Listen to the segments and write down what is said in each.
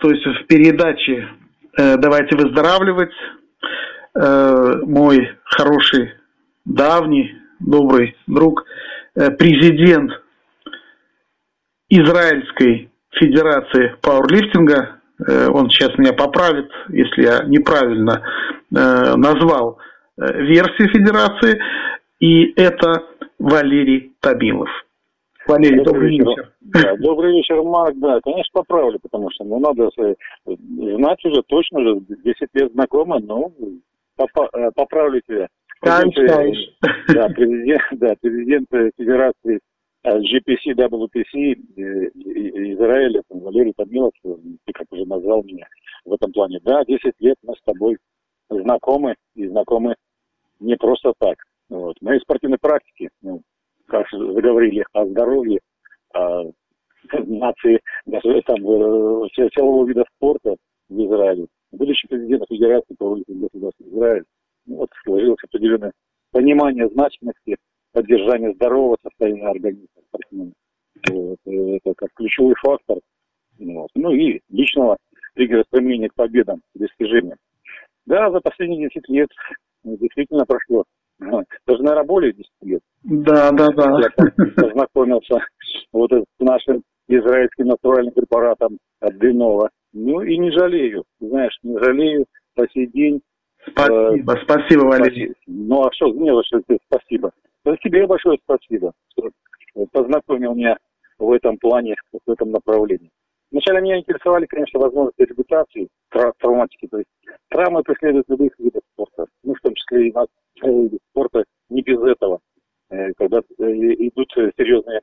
то есть в передаче э, «Давайте выздоравливать» э, мой хороший, давний, добрый друг, э, президент Израильской Федерации пауэрлифтинга, он сейчас меня поправит, если я неправильно назвал версию Федерации, и это Валерий Табилов. Валерий, добрый, вечер. вечер. Да, добрый вечер, Марк. Да, конечно, поправлю, потому что ну, надо знать уже точно, уже 10 лет знакомы, но поправлю тебя. Читаешь, Да, президент, да, президент Федерации GPC, WPC Израиля, Валерий Томилов, ты как уже назвал меня в этом плане. Да, 10 лет мы с тобой знакомы, и знакомы не просто так. Вот. Мы из спортивной практики, ну, как заговорили о здоровье, о нации, даже там, силового вида спорта в Израиле. Будучи президентом Федерации по государства Израиль, ну, вот сложилось определенное понимание значимости поддержания здорового состояния организма. Вот. Это как ключевой фактор. Вот. Ну и личного триггера стремления к победам, достижениям. Да, за последние 10 лет действительно прошло. Даже, наверное, более 10 лет. Да, да, да. Я познакомился вот с нашим израильским натуральным препаратом от Дринова. Ну и не жалею. Знаешь, не жалею по сей день. Спасибо, э, спасибо, Валерий. Ну а что, мне большое спасибо. Да тебе большое спасибо, что познакомил меня в этом плане, в этом направлении. Вначале меня интересовали, конечно, возможности реабилитации, травматики. То есть травмы преследуют любых видов спорта. Ну, в том числе и на спорта не без этого. Э, когда э, идут серьезные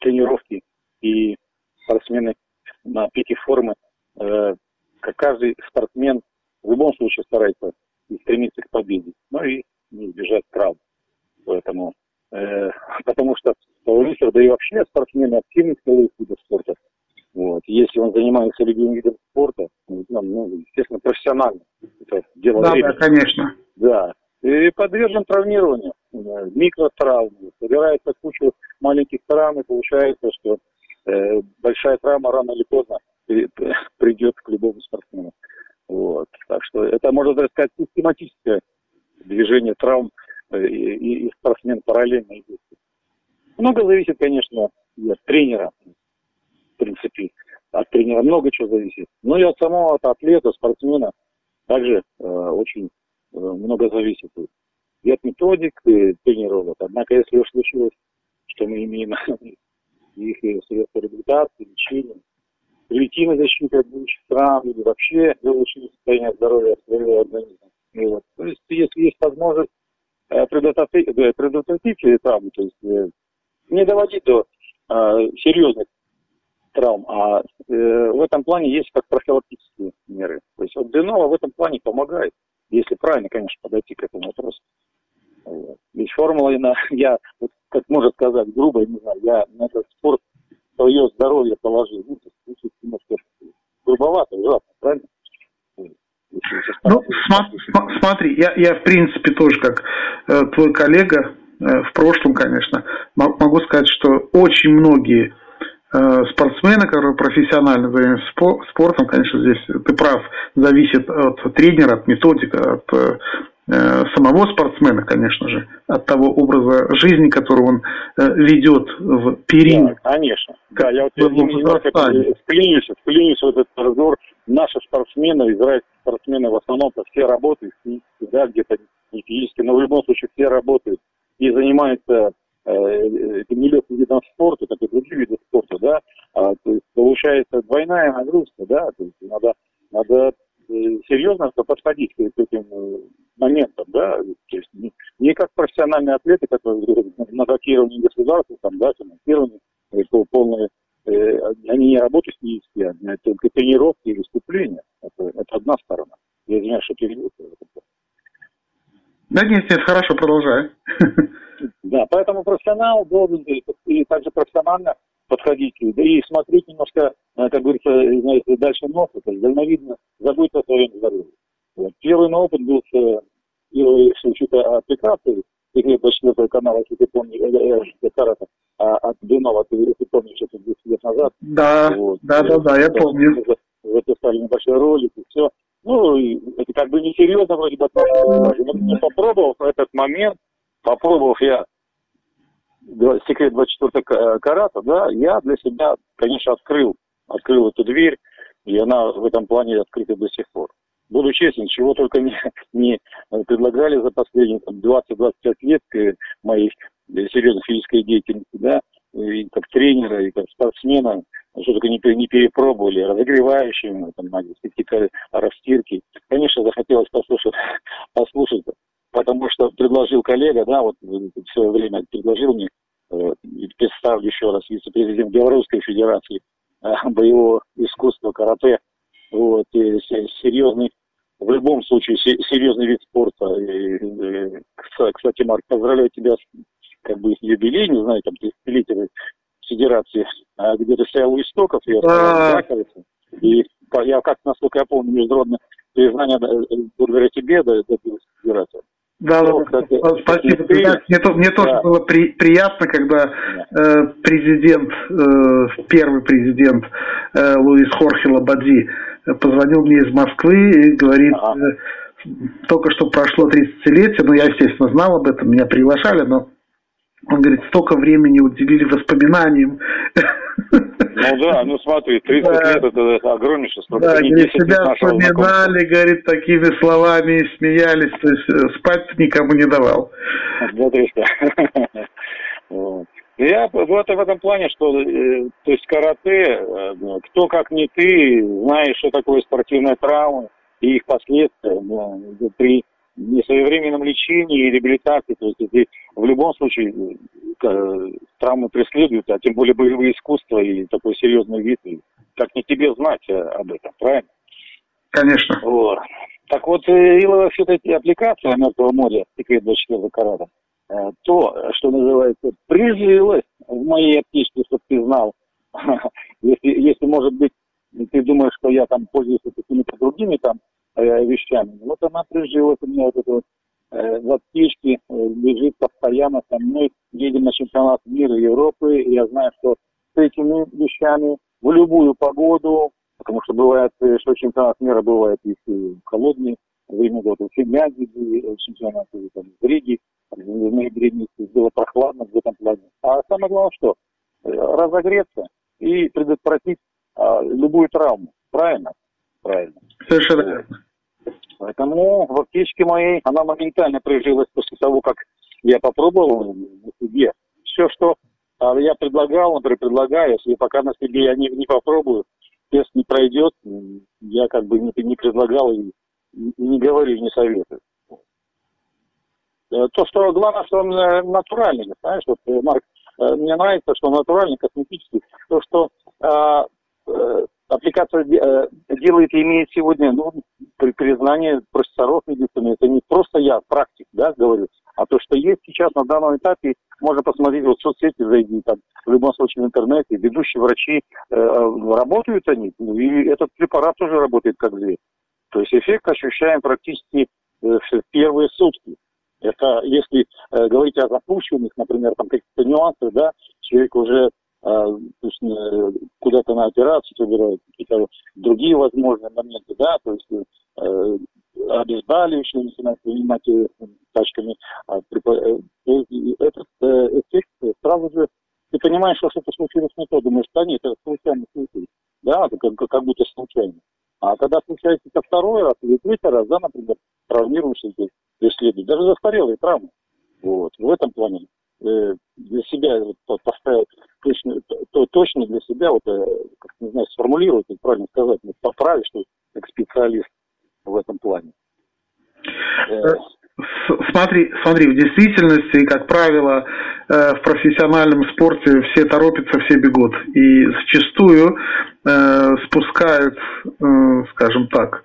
тренировки и спортсмены на пике формы, э, как каждый спортсмен в любом случае старается и стремится к победе, но и не избежать травм. Поэтому, э, потому что пауэрлифтер, да и вообще спортсмены активных силовых видов спорта, вот, если он занимается любимым видом спорта, ну, ну естественно, профессионально, это дело Да, времени. да, конечно. Да, и подвержен травмированию, микротравмы, собирается куча маленьких травм, и получается, что э, большая травма рано или поздно придет к любому спортсмену. Вот. Так что это, можно даже сказать, систематическое движение травм э, и, и спортсмен параллельно идет. Много зависит, конечно, и от тренера, в принципе. От тренера много чего зависит. Но и от самого атлета, спортсмена также э, очень много зависит. И от методик и тренировок. Однако, если уж случилось, что мы имеем их средства реабилитации, лечения, превентивной защиты от будущих травм или вообще для улучшения состояния здоровья своего организма. И вот. То есть, если есть возможность э, предотвратить, э, предотвратить травмы, то есть э, не доводить до э, серьезных травм, а э, в этом плане есть как профилактические меры. То есть вот Денова в этом плане помогает, если правильно, конечно, подойти к этому вопросу. Вот. Ведь формула, я, вот, как можно сказать, грубо, не знаю, я на этот спорт свое здоровье положил. Ну, звучит немножко грубовато, ужасно, правильно? Ну, смотри, я, я в принципе тоже как э, твой коллега, э, в прошлом, конечно, могу сказать, что очень многие э, спортсмены, которые профессионально занимаются спортом, конечно, здесь ты прав, зависит от тренера, от методика, от э, Э, самого спортсмена, конечно же, от того образа жизни, который он ведет в период. Да, конечно. Да, я вот вклинюсь, вклинюсь в этот разговор. Наши спортсмены, израильские спортсмены, в основном-то все работают, да, где-то не физически, но в любом случае все работают и занимаются э, этим нелегким видом спорта, как и другие виды спорта, да, а, то есть получается двойная нагрузка, да, то есть надо, надо серьезно подходить к этим моментом, да, то есть не, не как профессиональные атлеты, которые на датировании государства, там, да, финансирование, полное, э, они не работают физически, а только тренировки и выступления. Это, это одна сторона. Я извиняюсь, что перебил. Да нет, нет, хорошо, продолжай. Да, поэтому профессионал должен и также профессионально подходить, да и смотреть немножко, э, как говорится, знаете, дальше носа, то есть дальновидно забыть о своем здоровье. Вот. Первый мой опыт был с первый случай-то аппликации, по четвертого канала, если ты помнишь, э, э, Саратов, а от Дунова, ты, ты помнишь, это 10 лет назад. Да, вот. да, да, да, я помню. записали небольшой ролик, и все. Ну, это как бы несерьезно вроде бы. Но попробовав в этот момент, попробовав я секрет 24 карата, да, я для себя, конечно, открыл, открыл эту дверь, и она в этом плане открыта до сих пор. Буду честен, чего только не, не предлагали за последние 20-25 лет моей серьезной физической деятельности, да, и как тренера, и как спортсмена, что только не, не перепробовали, разогревающие, там, какие-то растирки. Конечно, захотелось послушать, коллега, да, вот в свое время предложил мне, э, представлю еще раз, вице-президент Белорусской Федерации э, боевого искусства карате, вот, и серьезный в любом случае серьезный вид спорта. И, и, кстати, Марк, поздравляю тебя с как бы юбилей, не знаю, там, десятилетие федерации, а где-то стоял у истоков, я а... и я как, насколько я помню, международное признание э, благодаря тебе добилась федерация. Да, спасибо. Ты, мне, то, мне да. тоже было при, приятно, когда э, президент, э, первый президент э, Луис Хорхе Лабади позвонил мне из Москвы и говорит, ага. э, только что прошло 30-летие, ну я, естественно, знал об этом, меня приглашали, но он говорит, столько времени уделили воспоминаниям. Ну да, ну смотри, 30 да. лет это огромнейшее срок. Да, говорит, себя вспоминали, говорит, такими словами и смеялись, то есть э, спать никому не давал. Смотри, что. Я вот в этом плане, что э, то есть карате, э, кто как не ты, знаешь, что такое спортивная травма и их последствия при несвоевременном лечении и реабилитации. То есть если в любом случае э, травмы преследуют, а тем более боевые искусства и такой серьезный вид, как не тебе знать об этом, правильно? Конечно. Вот. Так вот, Илова все эти аппликации Мертвого моря, секрет 24 карата, Э, то, что называется, прижилось в моей аптечке, чтобы ты знал. если, если, может быть, ты думаешь, что я там пользуюсь какими-то другими там э, вещами, вот она прижилась у меня вот эта вот э, в аптечке, э, лежит постоянно со мной. Едем на чемпионат мира Европы, и я знаю, что с этими вещами в любую погоду, потому что бывает, э, что чемпионат мира бывает и в холодные время года, в Финляндии чемпионат, там, в Риге, в ноябре было прохладно в этом плане. А самое главное что? Э, разогреться и предотвратить а, любую травму. Правильно? Правильно. Совершенно верно. Поэтому в аптечке моей она моментально прижилась после того, как я попробовал на себе. Все, что а, я предлагал, например, предлагаю, если пока на себе я не, не попробую, тест не пройдет, я как бы не, не предлагал и, и не говорю, не советую. Э, то, что главное, что он э, натуральный, знаешь, вот, э, Марк, мне нравится, что он натуральный, косметический. То, что э, э, аппликация делает и имеет сегодня ну, при признании профессоров медицины, это не просто я, практик, да, говорю, а то, что есть сейчас на данном этапе, можно посмотреть, вот в соцсети зайди, там, в любом случае в интернете, ведущие врачи, э, работают они, ну, и этот препарат тоже работает как зверь. То есть эффект ощущаем практически э, в первые сутки. Это если э, говорить о запущенных, например, там каких-то нюансах, да, человек уже э, э, куда-то на операцию собирает, какие-то другие возможные моменты, да, то есть э, обезболивающие начинают принимать э, тачками. А, э, этот э, эффект сразу же ты понимаешь, что что-то случилось не то, думаешь, да нет, это случайно случилось. Да, как, как будто случайно. А когда случается это второй раз или третий раз, да, например, травмируешься здесь, преследуют, даже застарелые травмы. Вот. В этом плане э, для себя вот, поставить точно, то, точно для себя, вот, э, как не знаю, сформулировать, правильно сказать, вот, поправить, что как специалист в этом плане. Э, смотри, смотри, в действительности, как правило, э, в профессиональном спорте все торопятся, все бегут. И зачастую э, спускают, э, скажем так,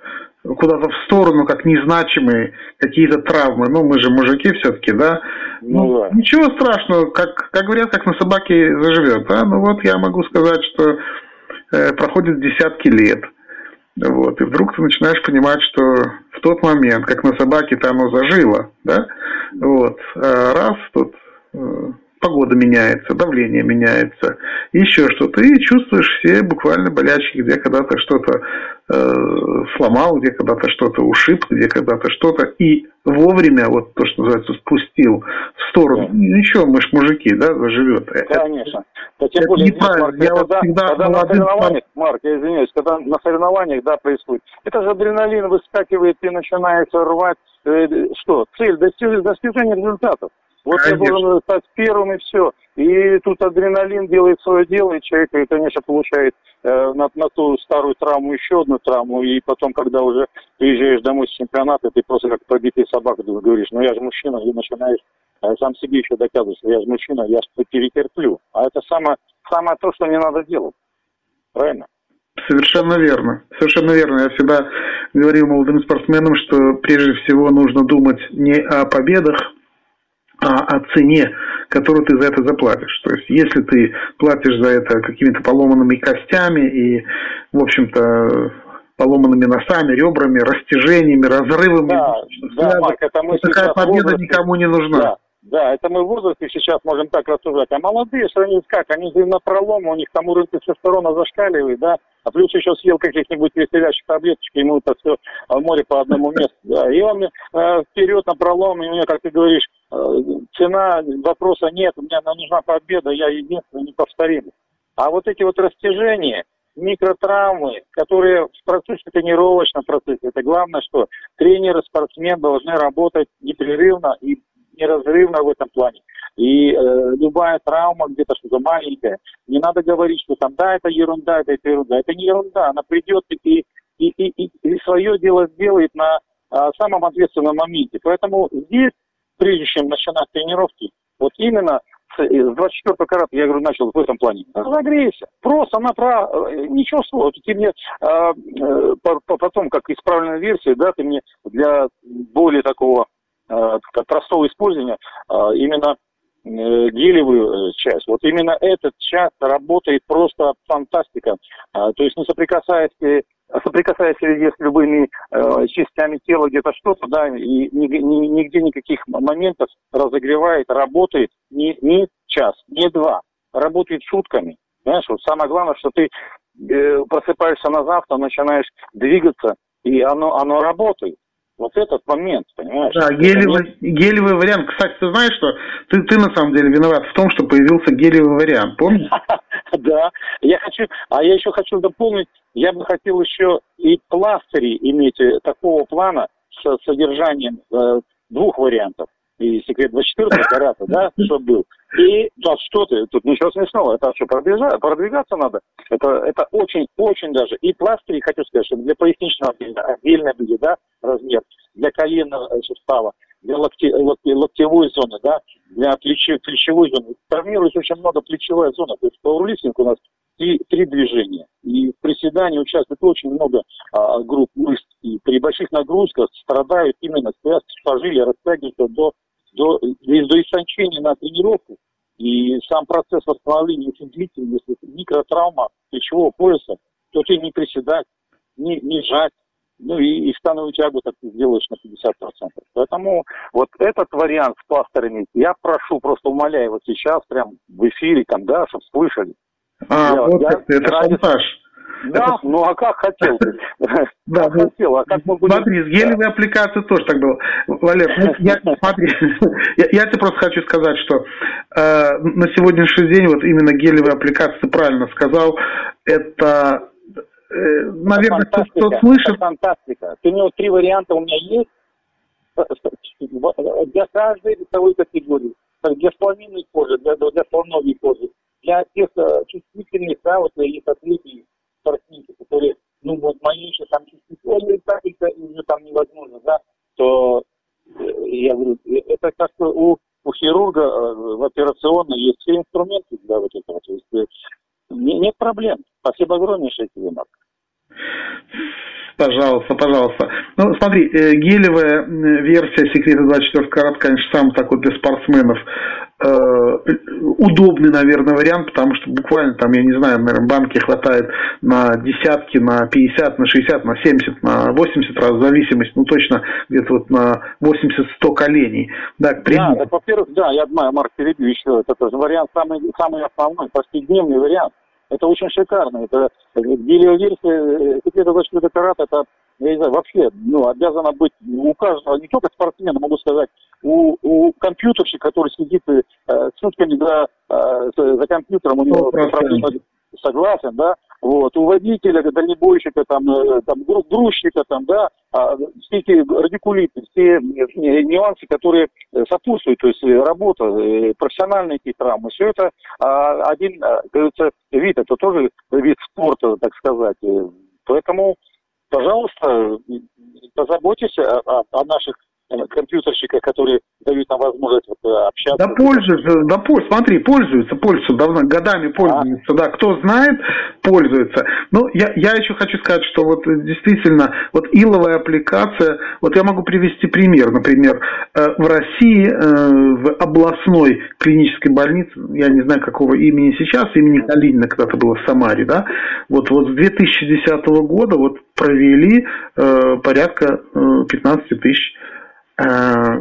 куда-то в сторону, как незначимые какие-то травмы. Ну, мы же мужики все-таки, да? Ну, ну, да. Ничего страшного, как, как говорят, как на собаке заживет. Да? Ну вот я могу сказать, что э, проходит десятки лет. Вот, и вдруг ты начинаешь понимать, что в тот момент, как на собаке-то оно зажило, да, вот, а раз тут э, погода меняется, давление меняется, еще что-то, и чувствуешь все буквально болячки, где когда-то что-то э, сломал, где когда-то что-то ушиб, где когда-то что-то, и вовремя, вот то, что называется, спустил в сторону. Да. Ничего, мы ж мужики, да, заживет. Конечно. Это, тем более, здесь, Марк, я когда, вот когда на соревнованиях, Марк, я извиняюсь, когда на соревнованиях, да, происходит, это же адреналин выскакивает и начинается рвать, э, что, цель, достижение результатов. Вот Конечно. я должен стать первым и все. И тут адреналин делает свое дело, и человек, конечно, получает э, на, на ту старую травму еще одну травму, и потом, когда уже приезжаешь домой с чемпионата, ты просто как пробитый собака говоришь, ну я же мужчина, и начинаешь э, сам себе еще доказывать, я же мужчина, я же перетерплю. А это самое, самое то, что не надо делать. Правильно? Совершенно верно. Совершенно верно. Я всегда говорил молодым спортсменам, что прежде всего нужно думать не о победах, о цене, которую ты за это заплатишь. То есть, если ты платишь за это какими-то поломанными костями и, в общем-то, поломанными носами, ребрами, растяжениями, разрывами, да, да, Марк, это мы такая победа возрасте, никому не нужна. Да. Да, это мы в возрасте сейчас можем так рассуждать. А молодые, они как, они на пролом, у них там уровень тестостерона зашкаливает, да, а плюс еще съел каких-нибудь веселящих таблеточек, ему это все в море по одному месту, да. И он э, вперед на пролом, и у меня, как ты говоришь, цена, вопроса нет, мне нужна победа, я единственный, неповторимый. А вот эти вот растяжения, микротравмы, которые в процессе тренировочном процессе, это главное, что тренер и спортсмен должны работать непрерывно и неразрывно в этом плане. И э, любая травма где-то что-то маленькое, не надо говорить, что там, да, это ерунда, это, это ерунда. Это не ерунда, она придет и, и, и, и, и свое дело сделает на а, самом ответственном моменте. Поэтому здесь, прежде чем начинать тренировки, вот именно с 24 карата, я говорю, начал в этом плане. Разогрейся. Просто направо, э, ничего сложного. Ты мне а, э, потом, как исправленная версия, да, ты мне для более такого Э, простого использования а, именно э, гелевую э, часть. Вот именно этот часть работает просто фантастика. А, то есть не соприкасаясь, соприкасаясь с любыми частями тела где-то что-то, да, и нигде никаких моментов разогревает, работает не, не час, не два, работает сутками. Знаешь, вот самое главное, что ты просыпаешься на завтра, начинаешь двигаться, и оно, оно работает. Вот этот момент, понимаешь? Да, гелевый, не... гелевый вариант. Кстати, ты знаешь, что ты, ты на самом деле виноват в том, что появился гелевый вариант, помнишь? Да, я хочу, а я еще хочу дополнить, я бы хотел еще и пластыри иметь э, такого плана с содержанием э, двух вариантов и секрет 24 карата, да, что был. И, да, что ты, тут ничего смешного, это что, продвигаться, продвигаться надо. Это, это очень, очень даже. И пластыри, хочу сказать, что для поясничного отдельно, отдельно были, да, размер, для коленного сустава, для локте, локте, локтевой зоны, да, для плечи, плечевой зоны. Травмируется очень много плечевая зона. То есть пауэрлифтинг у нас три, три движения. И в приседании участвует очень много а, групп мышц. И при больших нагрузках страдают именно связки сухожилия, растягиваются до до, до истончения на тренировку. И сам процесс восстановления очень длительный. Если микротравма плечевого пояса, то ты не приседать, не, не жать, ну и, и становую тягу так ты сделаешь на 50%. Поэтому вот этот вариант с пластырями, я прошу, просто умоляю, вот сейчас прям в эфире, там, да, чтобы слышали. А, вот я, это, это ради... шантаж. Да, ну а как хотел ты? Да, ну, хотел, а как мы будем... Смотри, с гелевой аппликацией тоже так было. Валер, ну, я, смотри, я, я тебе просто хочу сказать, что э, на сегодняшний день вот именно гелевая аппликация, ты правильно сказал, это, э, наверное, кто, кто слышит... фантастика. Ты у него три варианта у меня есть для каждой весовой категории. Для сплавинной кожи, для, для слоновой кожи, для тех э, чувствительных, да, вот их атлетии, спортсменки, которые, ну вот мои еще там чувствительные, так это уже там невозможно, да, то э, я говорю, э, это как-то у, у хирурга в операционной есть все инструменты для вот этого. То есть нет проблем. Спасибо огромнейшее тебе, Марк. Пожалуйста, пожалуйста. Ну, смотри, э, гелевая версия секрета 24 карат, конечно, сам такой для спортсменов э, удобный, наверное, вариант, потому что буквально там, я не знаю, наверное, банки хватает на десятки, на 50, на 60, на 70, на 80 раз, в зависимости, ну, точно где-то вот на 80-100 коленей. Да, к примеру. Да, во-первых, да, я, Марк, перебью еще, это, это вариант самый, самый основной, повседневный вариант это очень шикарно. Это гелиоверсия, секрета защиты карат, это, я не знаю, вообще, ну, обязана быть у каждого, не только спортсмена, могу сказать, у, у компьютерщика, который сидит э, сутками за, э, за компьютером, у него согласен, да, вот, у водителя, дальнебойщика, там, э, там, грузчика, там, да, а, все эти радикулиты, все нюансы, которые сопутствуют, то есть работа, профессиональные эти травмы, все это а, один, говорится, вид, это тоже вид спорта, так сказать. Поэтому, пожалуйста, позаботьтесь о, о наших компьютерщика, которые дают нам возможность вот, э, общаться. Да пользуются, да смотри, пользуются, пользуются, давно, годами пользуются, а? да, кто знает, пользуется. Но я, я еще хочу сказать, что вот действительно, вот иловая аппликация, вот я могу привести пример, например, э, в России, э, в областной клинической больнице, я не знаю, какого имени сейчас, имени Калинина когда-то было в Самаре, да, вот, вот с 2010 года вот провели порядка 15 тысяч Э,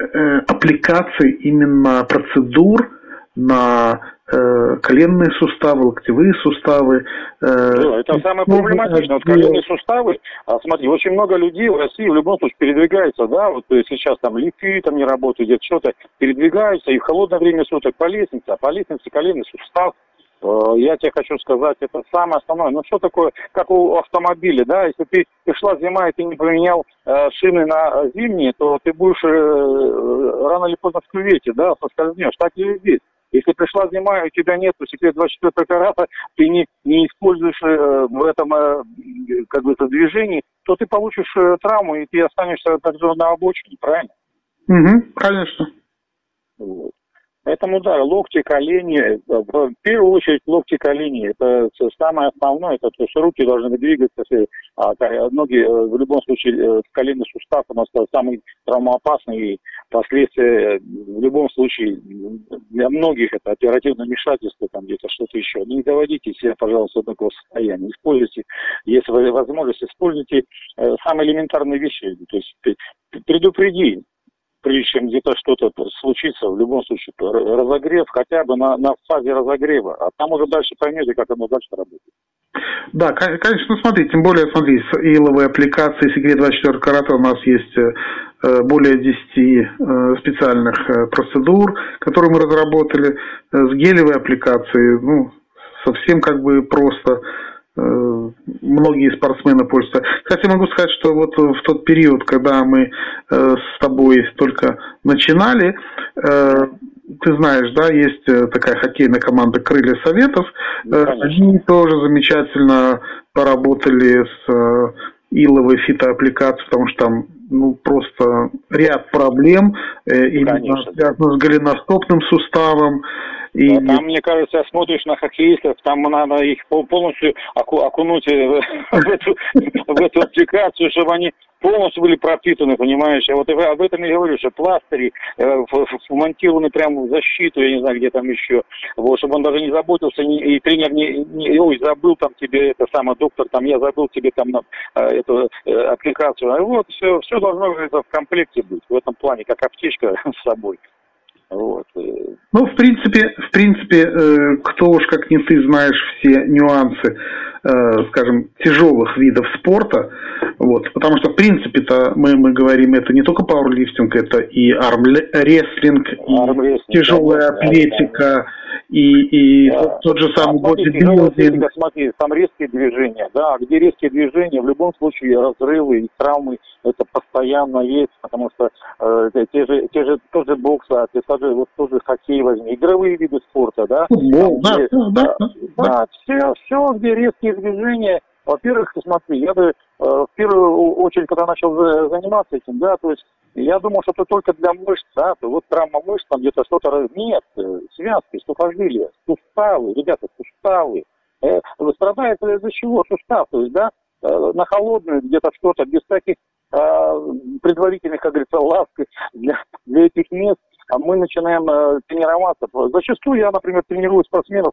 э, аппликаций именно процедур на э, коленные суставы, локтевые суставы. Да, это самое проблематичное. Вот коленные суставы, а, смотри, очень много людей в России в любом случае передвигаются, да, вот сейчас там лифты там не работают, где-то что-то, передвигаются и в холодное время суток по лестнице, а по лестнице коленный сустав я тебе хочу сказать, это самое основное. Ну что такое, как у автомобиля, да, если ты пришла зима и ты не поменял э, шины на зимние, то ты будешь э, рано или поздно в кювете, да, соскользнешь. Так и здесь. Если пришла зима, и у тебя нет секрет 24 карата, ты не, не используешь э, в этом э, как бы, движении, то ты получишь э, травму, и ты останешься также на обочине, правильно? Угу, конечно. Вот. Поэтому, да, локти, колени, э, в первую очередь локти, колени, это самое основное, это то есть руки должны двигаться, а, ноги, э, в любом случае, э, коленный сустав у нас самый травмоопасный, и последствия в любом случае для многих это оперативное вмешательство, там где-то что-то еще. Не доводите себя, пожалуйста, до такого состояния. Используйте, если возможность, используйте самые элементарные вещи, то есть предупреди, прежде чем где-то что-то случится, в любом случае, разогрев хотя бы на, на фазе разогрева, а там уже дальше поймете, как оно дальше работает. Да, конечно, ну смотри, тем более, смотри, с иловой аппликацией секрет 24 карата у нас есть э, более 10 э, специальных э, процедур, которые мы разработали. С гелевой аппликацией, ну, совсем как бы просто Э, многие спортсмены пользуются. Кстати, могу сказать, что вот в тот период, когда мы э, с тобой только начинали, э, ты знаешь, да, есть такая хоккейная команда «Крылья Советов». Конечно. Они тоже замечательно поработали с иловой фитоаппликацией, потому что там ну, просто ряд проблем, именно связанных с голеностопным суставом, и... А там, мне кажется, смотришь на хоккеистов, там надо их полностью окунуть в эту, в эту аппликацию, чтобы они полностью были пропитаны, понимаешь? Я вот об этом и говорю, что пластыри э, вмонтированы прямо в защиту, я не знаю, где там еще, вот, чтобы он даже не заботился, не, и тренер не, не, ой, забыл там тебе, это самый доктор, там, я забыл тебе там на, э, эту э, аппликацию. А вот, все, все должно это в комплекте быть, в этом плане, как аптечка с собой. Вот. Ну, в принципе, в принципе, э, кто уж как не ты знаешь все нюансы, скажем, тяжелых видов спорта, вот, потому что, в принципе-то, мы, мы говорим, это не только пауэрлифтинг, это и армрестлинг, и тяжелая атлетика, и, и да. тот же самый а, бодибилдинг. Смотри, там резкие движения, да, где резкие движения, в любом случае разрывы и травмы, это постоянно есть, потому что э, те же, те же тоже бокс, а те же, вот тоже хоккей возьми, игровые виды спорта, да. Футбол, да, где, да, да, да, да, все, все, где резкие движения, во-первых, смотри, я бы э, в первую очередь, когда начал заниматься этим, да, то есть я думал, что это только для мышц, да, то вот травма мышц, там где-то что-то... Нет, э, связки, сухожилия, суставы, ребята, суставы. Э, страдает из-за чего? Сустав, то есть, да, э, на холодную где-то что-то, без таких э, предварительных, как говорится, ласк для, для этих мест, а мы начинаем э, тренироваться. Зачастую я, например, тренирую спортсменов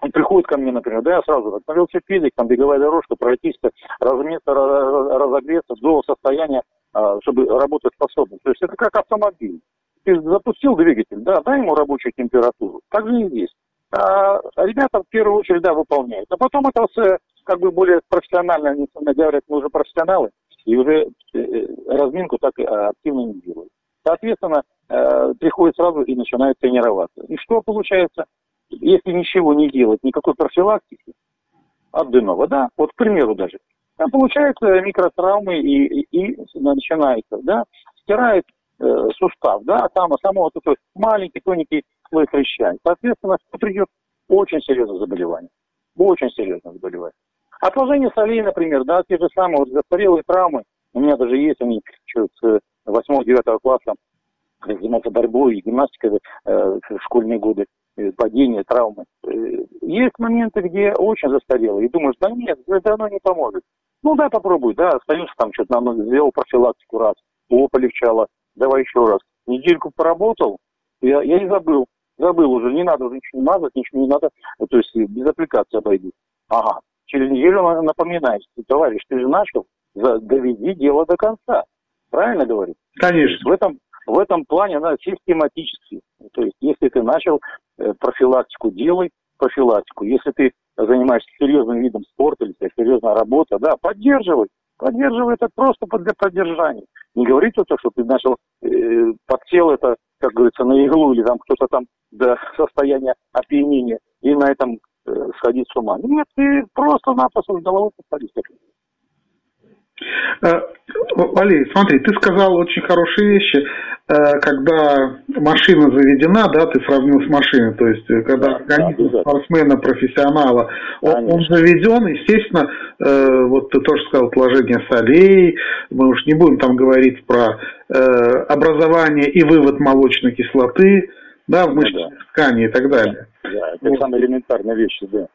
он приходит ко мне, например, да, я сразу так, на велосипеде, там беговая дорожка, пройтись, разметься, разогреться до состояния, а, чтобы работать способность. То есть это как автомобиль. Ты запустил двигатель, да, дай ему рабочую температуру. Так же и здесь. а ребята в первую очередь, да, выполняют. А потом это все как бы более профессионально, они говорят, мы уже профессионалы, и уже э, разминку так активно не делают. Соответственно, приходит сразу и начинает тренироваться. И что получается? Если ничего не делать, никакой профилактики, аденова, да, вот к примеру даже, там получается микротравмы и, и, и начинается, да, стирает э, сустав, да, там само вот такой маленький тоненький слой хряща. Соответственно, придет очень серьезное заболевание. Очень серьезное заболевание. Отложение солей, например, да, те же самые вот застарелые травмы, у меня даже есть они еще с 8-9 класса, заниматься борьбой и гимнастикой э, в школьные годы. Э, падения, травмы. Э, есть моменты, где очень застарело, и думаешь, да нет, это оно не поможет. Ну да, попробуй, да, остаешься там что-то, на сделал профилактику раз, о, полегчало, давай еще раз. Недельку поработал, я, я не забыл, забыл уже, не надо уже ничего не мазать, ничего не надо, то есть без аппликации обойди. Ага, через неделю напоминаешь, товарищ, ты же начал, доведи дело до конца. Правильно говорю? Конечно. В этом, в этом плане надо систематически. То есть, если ты начал э, профилактику, делай профилактику. Если ты занимаешься серьезным видом спорта или серьезная работа, да, поддерживай. Поддерживай это просто для поддержания. Не говори то, что ты начал, э, подсел это, как говорится, на иглу, или там кто-то там до состояния опьянения, и на этом э, сходить с ума. Нет, ты просто-напросто с головой посадись. Э, Валерий, смотри, ты сказал очень хорошие вещи, э, когда машина заведена, да, ты сравнил с машиной, то есть э, когда организм да, спортсмена, профессионала, он, он заведен, естественно, вот ты тоже сказал отложение солей, мы уж не будем там говорить про образование и вывод молочной кислоты, да, в ну, да. ткани и так далее. Да, это вот. самые элементарные вещи, да.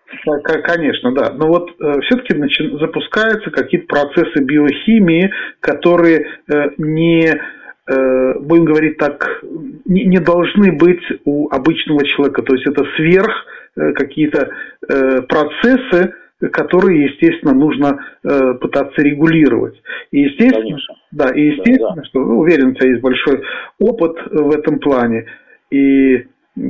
Конечно, да. Но вот э, все-таки начи- запускаются какие-то процессы биохимии, которые э, не, э, будем говорить так, не, не должны быть у обычного человека. То есть это сверх э, какие-то э, процессы, которые, естественно, нужно э, пытаться регулировать. И естественно, Конечно. да, и естественно, да, да. что ну, уверен, у тебя есть большой опыт в этом плане. И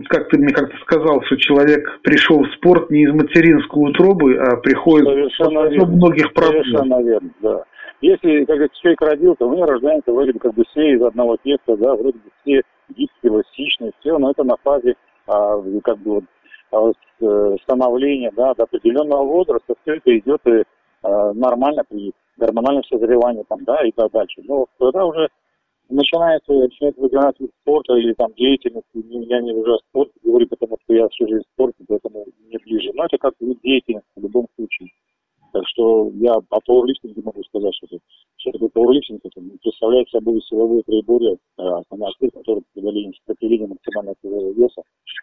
как ты мне как-то сказал, что человек пришел в спорт не из материнской утробы, а приходит Совершенно из многих проблем. Совершенно верно, да. Если, как говорится, человек родился, у него рождается вроде бы как бы все из одного теста, да, вроде бы все гибкие, эластичные, все, но это на фазе а, как бы вот, а, э, становления, да, до определенного возраста все это идет и, а, нормально при гормональном созревании там, да, и так дальше. Но когда уже начинается, начинает выбирать вид спорта или там деятельности, я не уже о спорте говорю, потому что я всю жизнь в спорте, поэтому мне ближе. Но это как вид деятельности в любом случае. Так что я о пауэрлифтинге могу сказать, что, это, что такое пауэрлифтинг, это представляет собой силовые приборы, а, основная цель, которые преодоление сопротивления максимального тяжелого веса.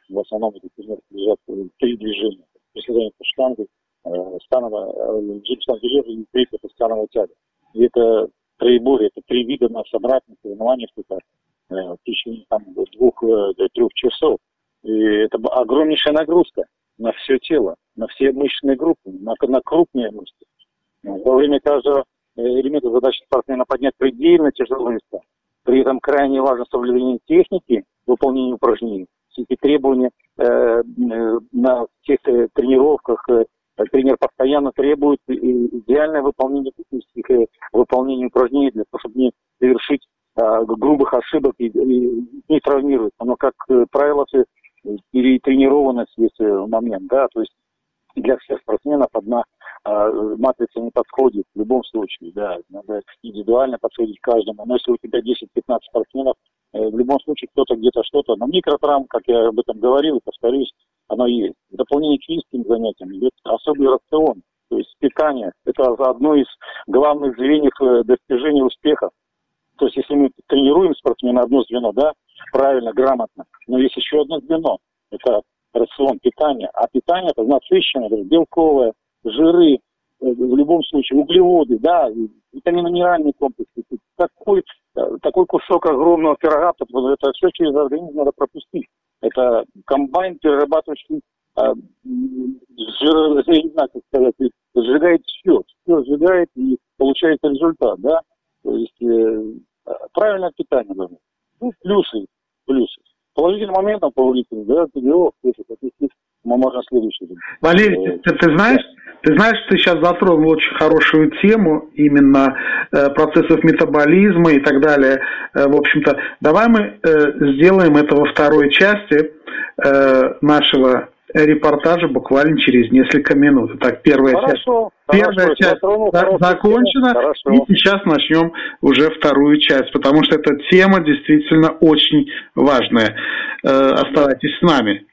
В основном это лежат три движения. Приседание по штанге, э, становая, э, джип штанги и третье это становая тяга. И это троеборье, это три вида на собрательных соревнованиях, это э, в течение там, двух-трех э, часов. И это огромнейшая нагрузка на все тело, на все мышечные группы, на, на крупные мышцы. Во время каждого э, элемента задача спортсмена поднять предельно тяжелые веса. При этом крайне важно соблюдение техники выполнения упражнений. Все эти требования э, э, на всех э, тренировках, э, тренер постоянно требует идеальное выполнение технических э, выполнения упражнений для того, чтобы не совершить а, грубых ошибок и, и не травмировать. Но, как э, правило, перетренированность есть э, момент, да, то есть для всех спортсменов одна а, матрица не подходит в любом случае, да, надо индивидуально подходить каждому. Но если у тебя 10-15 спортсменов, в любом случае кто-то где-то что-то, но микротравм, как я об этом говорил, повторюсь, оно есть. В дополнение к физическим занятиям идет особый рацион, то есть питание. Это одно из главных звеньев э, достижения успеха. То есть если мы тренируем спортсмена одно звено, да, правильно, грамотно, но есть еще одно звено, это рацион питания. А питание это насыщенное, это белковое, жиры, э, в любом случае углеводы, да, витаминно-минеральные комплексы. Такой, э, такой кусок огромного пирога, это все через организм надо пропустить. Это комбайн, перерабатывающий а, жир, не знаю, как сказать, сжигает все, все сжигает и получается результат, да. То есть э, правильное питание должно. Ну, плюсы, плюсы. Положительным моментом по улице, да, как есть мы можем следующий. Валерий, ты, ты знаешь, ты знаешь, ты сейчас затронул очень хорошую тему именно э, процессов метаболизма и так далее. Э, в общем-то, давай мы э, сделаем это во второй части э, нашего репортажа буквально через несколько минут. Так, первая хорошо, часть, первая часть за, закончена, хорошо. и сейчас начнем уже вторую часть, потому что эта тема действительно очень важная. Э, оставайтесь с нами.